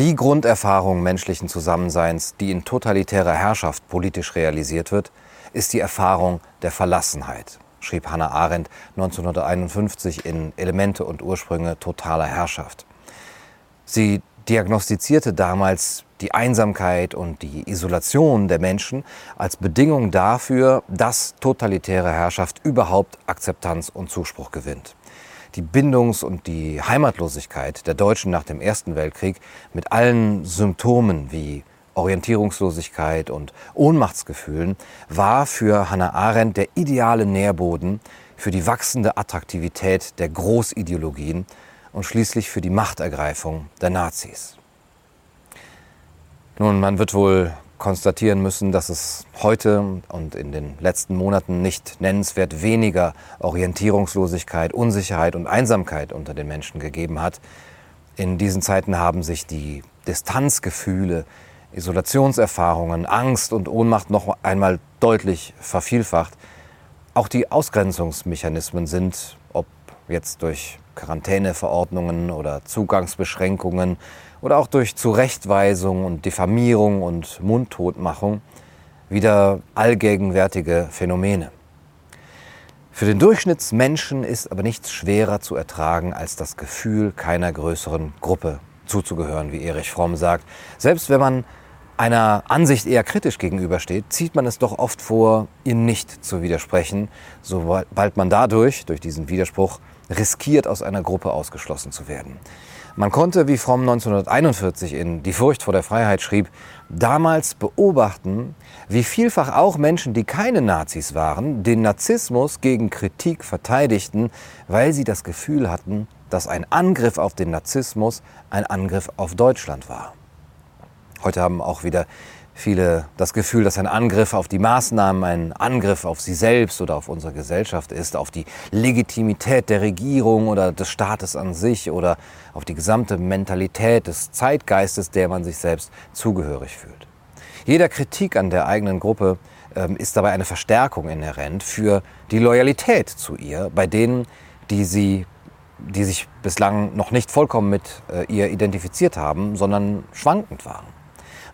Die Grunderfahrung menschlichen Zusammenseins, die in totalitärer Herrschaft politisch realisiert wird, ist die Erfahrung der Verlassenheit, schrieb Hannah Arendt 1951 in Elemente und Ursprünge totaler Herrschaft. Sie diagnostizierte damals die Einsamkeit und die Isolation der Menschen als Bedingung dafür, dass totalitäre Herrschaft überhaupt Akzeptanz und Zuspruch gewinnt. Die Bindungs- und die Heimatlosigkeit der Deutschen nach dem Ersten Weltkrieg mit allen Symptomen wie Orientierungslosigkeit und Ohnmachtsgefühlen war für Hannah Arendt der ideale Nährboden für die wachsende Attraktivität der Großideologien und schließlich für die Machtergreifung der Nazis. Nun, man wird wohl konstatieren müssen, dass es heute und in den letzten Monaten nicht nennenswert weniger Orientierungslosigkeit, Unsicherheit und Einsamkeit unter den Menschen gegeben hat. In diesen Zeiten haben sich die Distanzgefühle, Isolationserfahrungen, Angst und Ohnmacht noch einmal deutlich vervielfacht. Auch die Ausgrenzungsmechanismen sind, ob jetzt durch Quarantäneverordnungen oder Zugangsbeschränkungen oder auch durch Zurechtweisung und Diffamierung und Mundtotmachung wieder allgegenwärtige Phänomene. Für den Durchschnittsmenschen ist aber nichts schwerer zu ertragen als das Gefühl, keiner größeren Gruppe zuzugehören, wie Erich Fromm sagt. Selbst wenn man einer Ansicht eher kritisch gegenübersteht, zieht man es doch oft vor, ihr nicht zu widersprechen, sobald man dadurch, durch diesen Widerspruch, riskiert, aus einer Gruppe ausgeschlossen zu werden. Man konnte, wie Fromm 1941 in Die Furcht vor der Freiheit schrieb, damals beobachten, wie vielfach auch Menschen, die keine Nazis waren, den Narzissmus gegen Kritik verteidigten, weil sie das Gefühl hatten, dass ein Angriff auf den Narzissmus ein Angriff auf Deutschland war. Heute haben auch wieder viele das Gefühl, dass ein Angriff auf die Maßnahmen ein Angriff auf sie selbst oder auf unsere Gesellschaft ist, auf die Legitimität der Regierung oder des Staates an sich oder auf die gesamte Mentalität des Zeitgeistes, der man sich selbst zugehörig fühlt. Jeder Kritik an der eigenen Gruppe ähm, ist dabei eine Verstärkung inhärent für die Loyalität zu ihr, bei denen, die sie die sich bislang noch nicht vollkommen mit äh, ihr identifiziert haben, sondern schwankend waren.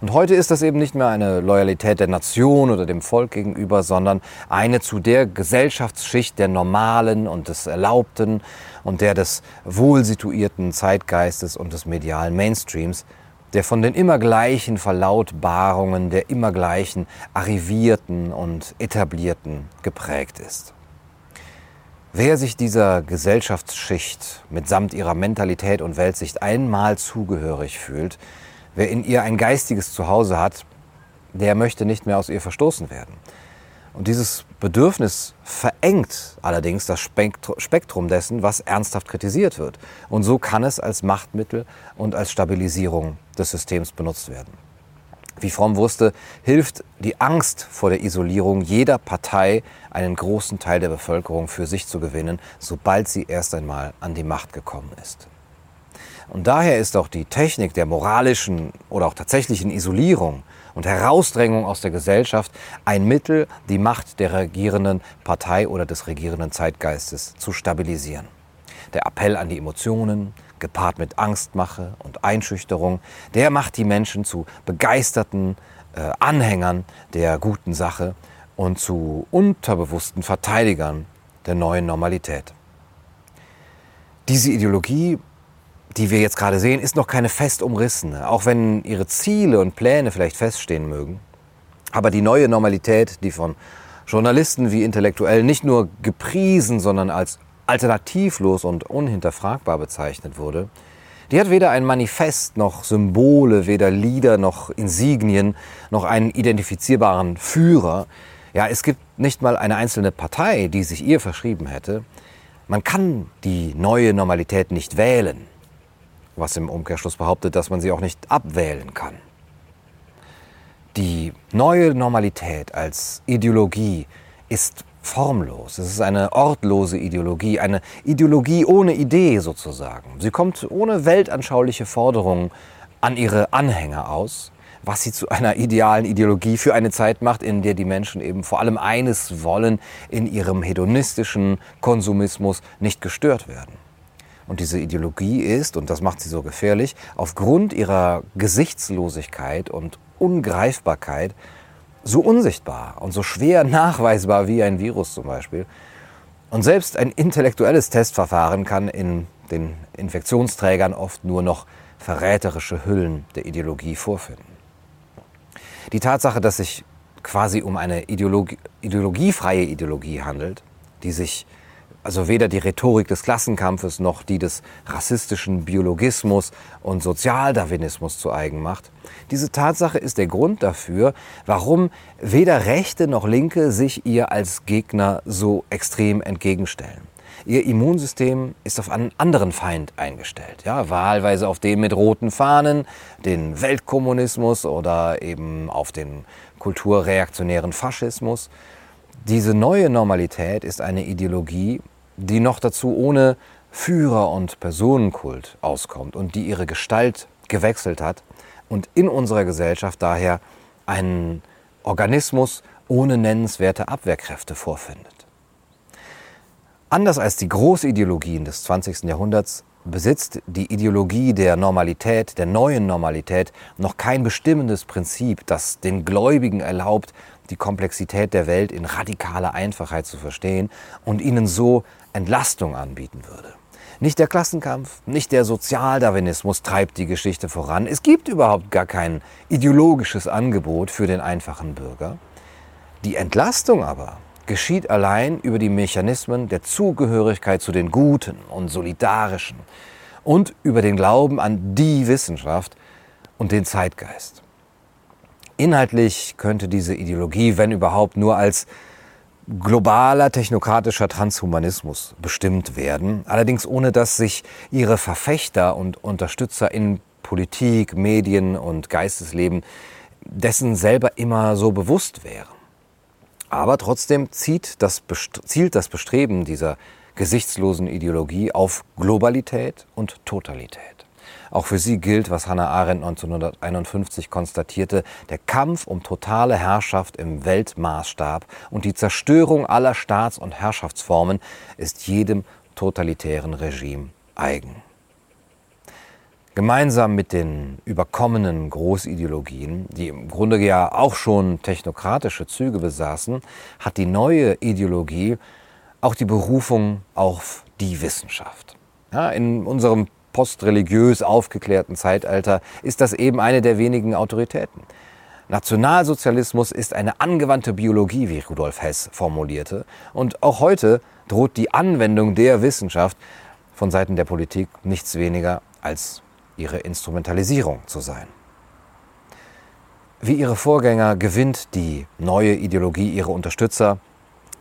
Und heute ist das eben nicht mehr eine Loyalität der Nation oder dem Volk gegenüber, sondern eine zu der Gesellschaftsschicht der Normalen und des Erlaubten und der des wohlsituierten Zeitgeistes und des medialen Mainstreams, der von den immer gleichen Verlautbarungen der immer gleichen Arrivierten und Etablierten geprägt ist. Wer sich dieser Gesellschaftsschicht mitsamt ihrer Mentalität und Weltsicht einmal zugehörig fühlt, Wer in ihr ein geistiges Zuhause hat, der möchte nicht mehr aus ihr verstoßen werden. Und dieses Bedürfnis verengt allerdings das Spektrum dessen, was ernsthaft kritisiert wird. Und so kann es als Machtmittel und als Stabilisierung des Systems benutzt werden. Wie Fromm wusste, hilft die Angst vor der Isolierung jeder Partei, einen großen Teil der Bevölkerung für sich zu gewinnen, sobald sie erst einmal an die Macht gekommen ist. Und daher ist auch die Technik der moralischen oder auch tatsächlichen Isolierung und Herausdrängung aus der Gesellschaft ein Mittel, die Macht der regierenden Partei oder des regierenden Zeitgeistes zu stabilisieren. Der Appell an die Emotionen, gepaart mit Angstmache und Einschüchterung, der macht die Menschen zu begeisterten äh, Anhängern der guten Sache und zu unterbewussten Verteidigern der neuen Normalität. Diese Ideologie die wir jetzt gerade sehen, ist noch keine fest umrissene, auch wenn ihre Ziele und Pläne vielleicht feststehen mögen. Aber die neue Normalität, die von Journalisten wie Intellektuellen nicht nur gepriesen, sondern als alternativlos und unhinterfragbar bezeichnet wurde, die hat weder ein Manifest noch Symbole, weder Lieder noch Insignien noch einen identifizierbaren Führer. Ja, es gibt nicht mal eine einzelne Partei, die sich ihr verschrieben hätte. Man kann die neue Normalität nicht wählen was im Umkehrschluss behauptet, dass man sie auch nicht abwählen kann. Die neue Normalität als Ideologie ist formlos. Es ist eine ortlose Ideologie, eine Ideologie ohne Idee sozusagen. Sie kommt ohne weltanschauliche Forderungen an ihre Anhänger aus, was sie zu einer idealen Ideologie für eine Zeit macht, in der die Menschen eben vor allem eines wollen, in ihrem hedonistischen Konsumismus nicht gestört werden. Und diese Ideologie ist, und das macht sie so gefährlich, aufgrund ihrer Gesichtslosigkeit und Ungreifbarkeit so unsichtbar und so schwer nachweisbar wie ein Virus zum Beispiel. Und selbst ein intellektuelles Testverfahren kann in den Infektionsträgern oft nur noch verräterische Hüllen der Ideologie vorfinden. Die Tatsache, dass sich quasi um eine Ideologie, ideologiefreie Ideologie handelt, die sich also weder die Rhetorik des Klassenkampfes noch die des rassistischen Biologismus und Sozialdarwinismus zu eigen macht. Diese Tatsache ist der Grund dafür, warum weder Rechte noch Linke sich ihr als Gegner so extrem entgegenstellen. Ihr Immunsystem ist auf einen anderen Feind eingestellt, ja, wahlweise auf den mit roten Fahnen, den Weltkommunismus oder eben auf den kulturreaktionären Faschismus. Diese neue Normalität ist eine Ideologie, die noch dazu ohne Führer und Personenkult auskommt und die ihre Gestalt gewechselt hat und in unserer Gesellschaft daher einen Organismus ohne nennenswerte Abwehrkräfte vorfindet. Anders als die Großideologien des 20. Jahrhunderts besitzt die Ideologie der Normalität, der neuen Normalität, noch kein bestimmendes Prinzip, das den Gläubigen erlaubt, die Komplexität der Welt in radikaler Einfachheit zu verstehen und ihnen so Entlastung anbieten würde. Nicht der Klassenkampf, nicht der Sozialdarwinismus treibt die Geschichte voran. Es gibt überhaupt gar kein ideologisches Angebot für den einfachen Bürger. Die Entlastung aber geschieht allein über die Mechanismen der Zugehörigkeit zu den Guten und Solidarischen und über den Glauben an die Wissenschaft und den Zeitgeist. Inhaltlich könnte diese Ideologie, wenn überhaupt, nur als globaler technokratischer Transhumanismus bestimmt werden, allerdings ohne dass sich ihre Verfechter und Unterstützer in Politik, Medien und Geistesleben dessen selber immer so bewusst wären. Aber trotzdem zieht das, zielt das Bestreben dieser gesichtslosen Ideologie auf Globalität und Totalität. Auch für sie gilt, was Hannah Arendt 1951 konstatierte, der Kampf um totale Herrschaft im Weltmaßstab und die Zerstörung aller Staats- und Herrschaftsformen ist jedem totalitären Regime eigen. Gemeinsam mit den überkommenen Großideologien, die im Grunde ja auch schon technokratische Züge besaßen, hat die neue Ideologie auch die Berufung auf die Wissenschaft. Ja, in unserem postreligiös aufgeklärten Zeitalter ist das eben eine der wenigen Autoritäten. Nationalsozialismus ist eine angewandte Biologie, wie Rudolf Hess formulierte. Und auch heute droht die Anwendung der Wissenschaft von Seiten der Politik nichts weniger als ihre Instrumentalisierung zu sein. Wie ihre Vorgänger gewinnt die neue Ideologie ihre Unterstützer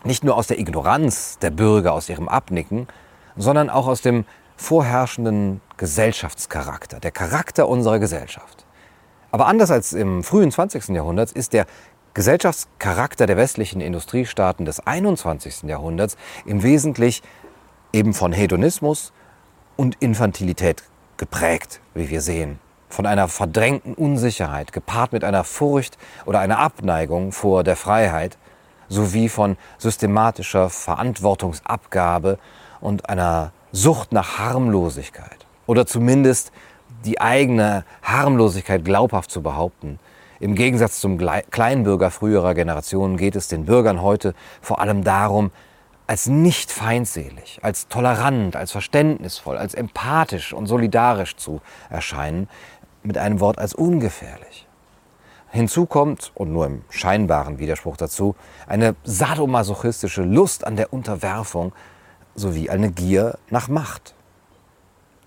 nicht nur aus der Ignoranz der Bürger, aus ihrem Abnicken, sondern auch aus dem vorherrschenden Gesellschaftscharakter, der Charakter unserer Gesellschaft. Aber anders als im frühen 20. Jahrhundert ist der Gesellschaftscharakter der westlichen Industriestaaten des 21. Jahrhunderts im Wesentlichen eben von Hedonismus und Infantilität geprägt, wie wir sehen. Von einer verdrängten Unsicherheit, gepaart mit einer Furcht oder einer Abneigung vor der Freiheit, sowie von systematischer Verantwortungsabgabe und einer Sucht nach Harmlosigkeit oder zumindest die eigene Harmlosigkeit glaubhaft zu behaupten. Im Gegensatz zum Kleinbürger früherer Generationen geht es den Bürgern heute vor allem darum, als nicht feindselig, als tolerant, als verständnisvoll, als empathisch und solidarisch zu erscheinen, mit einem Wort als ungefährlich. Hinzu kommt, und nur im scheinbaren Widerspruch dazu, eine sadomasochistische Lust an der Unterwerfung sowie eine Gier nach Macht.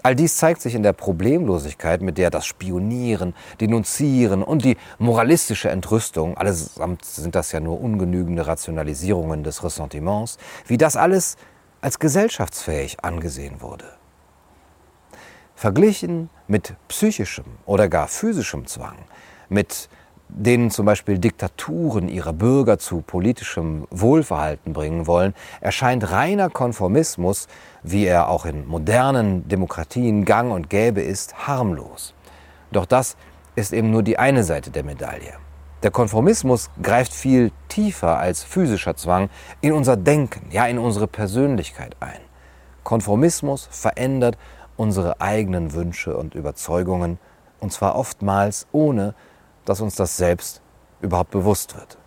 All dies zeigt sich in der Problemlosigkeit, mit der das Spionieren, Denunzieren und die moralistische Entrüstung, allesamt sind das ja nur ungenügende Rationalisierungen des Ressentiments, wie das alles als gesellschaftsfähig angesehen wurde. Verglichen mit psychischem oder gar physischem Zwang, mit denen zum Beispiel Diktaturen ihre Bürger zu politischem Wohlverhalten bringen wollen, erscheint reiner Konformismus, wie er auch in modernen Demokratien gang und gäbe ist, harmlos. Doch das ist eben nur die eine Seite der Medaille. Der Konformismus greift viel tiefer als physischer Zwang in unser Denken, ja in unsere Persönlichkeit ein. Konformismus verändert unsere eigenen Wünsche und Überzeugungen, und zwar oftmals ohne, dass uns das selbst überhaupt bewusst wird.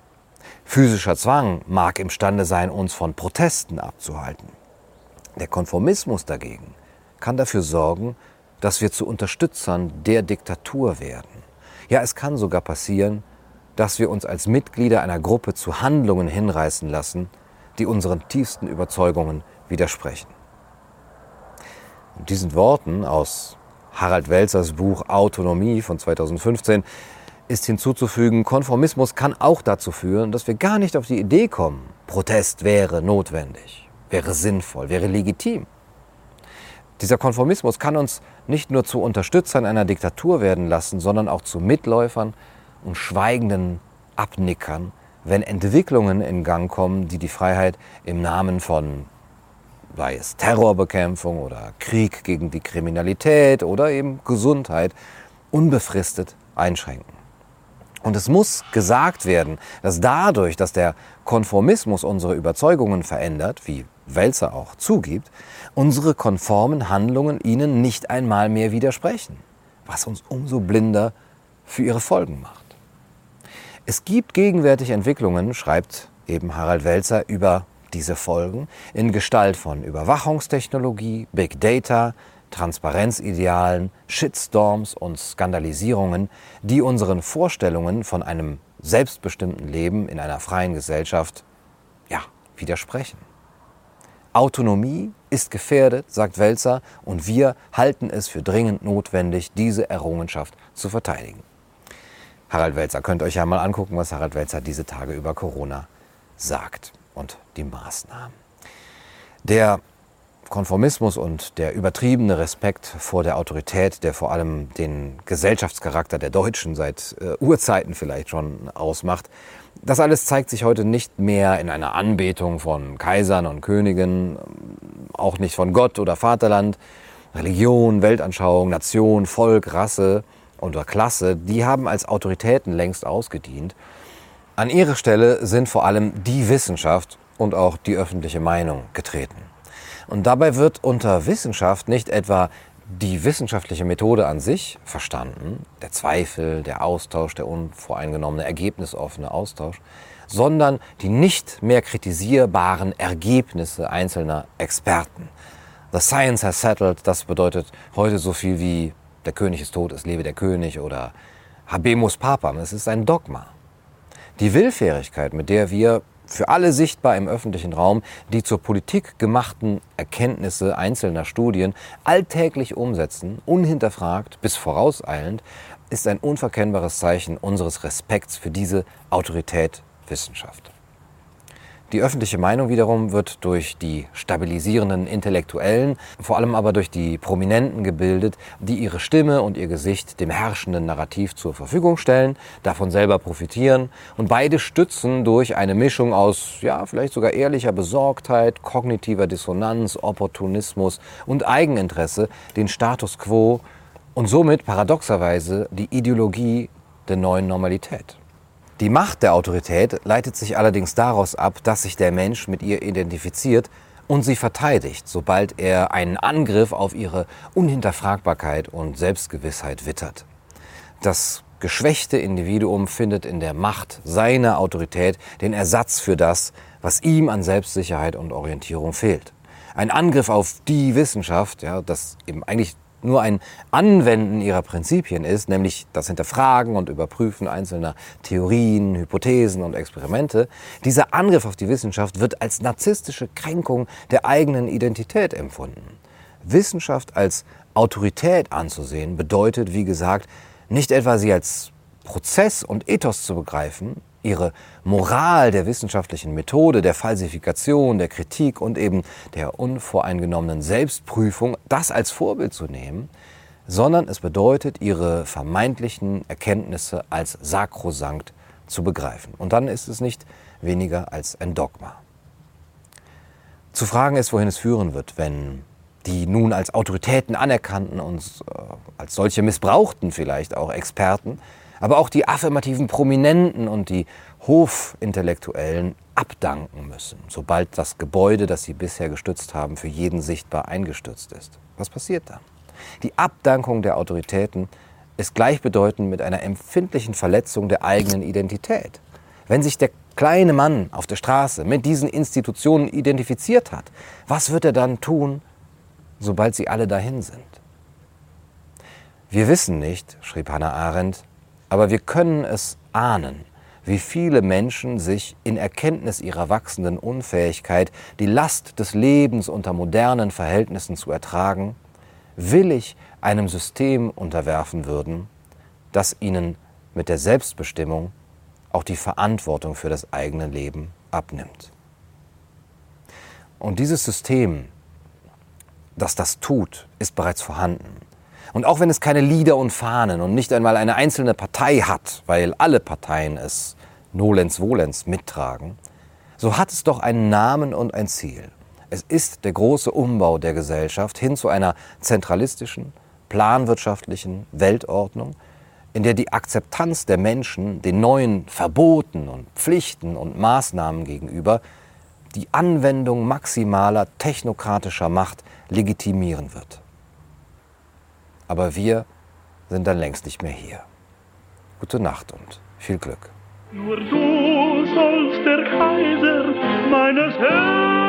Physischer Zwang mag imstande sein, uns von Protesten abzuhalten. Der Konformismus dagegen kann dafür sorgen, dass wir zu Unterstützern der Diktatur werden. Ja, es kann sogar passieren, dass wir uns als Mitglieder einer Gruppe zu Handlungen hinreißen lassen, die unseren tiefsten Überzeugungen widersprechen. Und diesen Worten aus Harald Welzers Buch Autonomie von 2015 ist hinzuzufügen, Konformismus kann auch dazu führen, dass wir gar nicht auf die Idee kommen, Protest wäre notwendig, wäre sinnvoll, wäre legitim. Dieser Konformismus kann uns nicht nur zu Unterstützern einer Diktatur werden lassen, sondern auch zu Mitläufern und schweigenden Abnickern, wenn Entwicklungen in Gang kommen, die die Freiheit im Namen von, sei es Terrorbekämpfung oder Krieg gegen die Kriminalität oder eben Gesundheit, unbefristet einschränken. Und es muss gesagt werden, dass dadurch, dass der Konformismus unsere Überzeugungen verändert, wie Welzer auch zugibt, unsere konformen Handlungen ihnen nicht einmal mehr widersprechen, was uns umso blinder für ihre Folgen macht. Es gibt gegenwärtig Entwicklungen, schreibt eben Harald Welzer, über diese Folgen in Gestalt von Überwachungstechnologie, Big Data, Transparenzidealen, Shitstorms und Skandalisierungen, die unseren Vorstellungen von einem selbstbestimmten Leben in einer freien Gesellschaft ja, widersprechen. Autonomie ist gefährdet, sagt Welzer, und wir halten es für dringend notwendig, diese Errungenschaft zu verteidigen. Harald Welzer, könnt euch ja mal angucken, was Harald Welzer diese Tage über Corona sagt und die Maßnahmen. Der Konformismus und der übertriebene Respekt vor der Autorität, der vor allem den Gesellschaftscharakter der Deutschen seit äh, Urzeiten vielleicht schon ausmacht, das alles zeigt sich heute nicht mehr in einer Anbetung von Kaisern und Königen, auch nicht von Gott oder Vaterland. Religion, Weltanschauung, Nation, Volk, Rasse oder Klasse, die haben als Autoritäten längst ausgedient. An ihre Stelle sind vor allem die Wissenschaft und auch die öffentliche Meinung getreten. Und dabei wird unter Wissenschaft nicht etwa die wissenschaftliche Methode an sich verstanden, der Zweifel, der Austausch, der unvoreingenommene, ergebnisoffene Austausch, sondern die nicht mehr kritisierbaren Ergebnisse einzelner Experten. The science has settled, das bedeutet heute so viel wie der König ist tot, es lebe der König oder Habemus Papam, es ist ein Dogma. Die Willfährigkeit, mit der wir für alle sichtbar im öffentlichen Raum die zur Politik gemachten Erkenntnisse einzelner Studien alltäglich umsetzen, unhinterfragt bis vorauseilend, ist ein unverkennbares Zeichen unseres Respekts für diese Autorität Wissenschaft. Die öffentliche Meinung wiederum wird durch die stabilisierenden Intellektuellen, vor allem aber durch die Prominenten gebildet, die ihre Stimme und ihr Gesicht dem herrschenden Narrativ zur Verfügung stellen, davon selber profitieren und beide stützen durch eine Mischung aus, ja, vielleicht sogar ehrlicher Besorgtheit, kognitiver Dissonanz, Opportunismus und Eigeninteresse den Status quo und somit paradoxerweise die Ideologie der neuen Normalität. Die Macht der Autorität leitet sich allerdings daraus ab, dass sich der Mensch mit ihr identifiziert und sie verteidigt, sobald er einen Angriff auf ihre Unhinterfragbarkeit und Selbstgewissheit wittert. Das geschwächte Individuum findet in der Macht seiner Autorität den Ersatz für das, was ihm an Selbstsicherheit und Orientierung fehlt. Ein Angriff auf die Wissenschaft, ja, das eben eigentlich nur ein Anwenden ihrer Prinzipien ist, nämlich das Hinterfragen und Überprüfen einzelner Theorien, Hypothesen und Experimente, dieser Angriff auf die Wissenschaft wird als narzisstische Kränkung der eigenen Identität empfunden. Wissenschaft als Autorität anzusehen bedeutet, wie gesagt, nicht etwa sie als Prozess und Ethos zu begreifen, ihre Moral der wissenschaftlichen Methode, der Falsifikation, der Kritik und eben der unvoreingenommenen Selbstprüfung, das als Vorbild zu nehmen, sondern es bedeutet, ihre vermeintlichen Erkenntnisse als sakrosankt zu begreifen. Und dann ist es nicht weniger als ein Dogma. Zu fragen ist, wohin es führen wird, wenn die nun als Autoritäten anerkannten und äh, als solche missbrauchten vielleicht auch Experten aber auch die affirmativen Prominenten und die Hofintellektuellen abdanken müssen, sobald das Gebäude, das sie bisher gestützt haben, für jeden sichtbar eingestürzt ist. Was passiert dann? Die Abdankung der Autoritäten ist gleichbedeutend mit einer empfindlichen Verletzung der eigenen Identität. Wenn sich der kleine Mann auf der Straße mit diesen Institutionen identifiziert hat, was wird er dann tun, sobald sie alle dahin sind? Wir wissen nicht, schrieb Hannah Arendt, aber wir können es ahnen, wie viele Menschen sich in Erkenntnis ihrer wachsenden Unfähigkeit, die Last des Lebens unter modernen Verhältnissen zu ertragen, willig einem System unterwerfen würden, das ihnen mit der Selbstbestimmung auch die Verantwortung für das eigene Leben abnimmt. Und dieses System, das das tut, ist bereits vorhanden. Und auch wenn es keine Lieder und Fahnen und nicht einmal eine einzelne Partei hat, weil alle Parteien es nolens volens mittragen, so hat es doch einen Namen und ein Ziel. Es ist der große Umbau der Gesellschaft hin zu einer zentralistischen, planwirtschaftlichen Weltordnung, in der die Akzeptanz der Menschen den neuen Verboten und Pflichten und Maßnahmen gegenüber die Anwendung maximaler technokratischer Macht legitimieren wird. Aber wir sind dann längst nicht mehr hier. Gute Nacht und viel Glück. Nur du sollst der Kaiser meines Herzens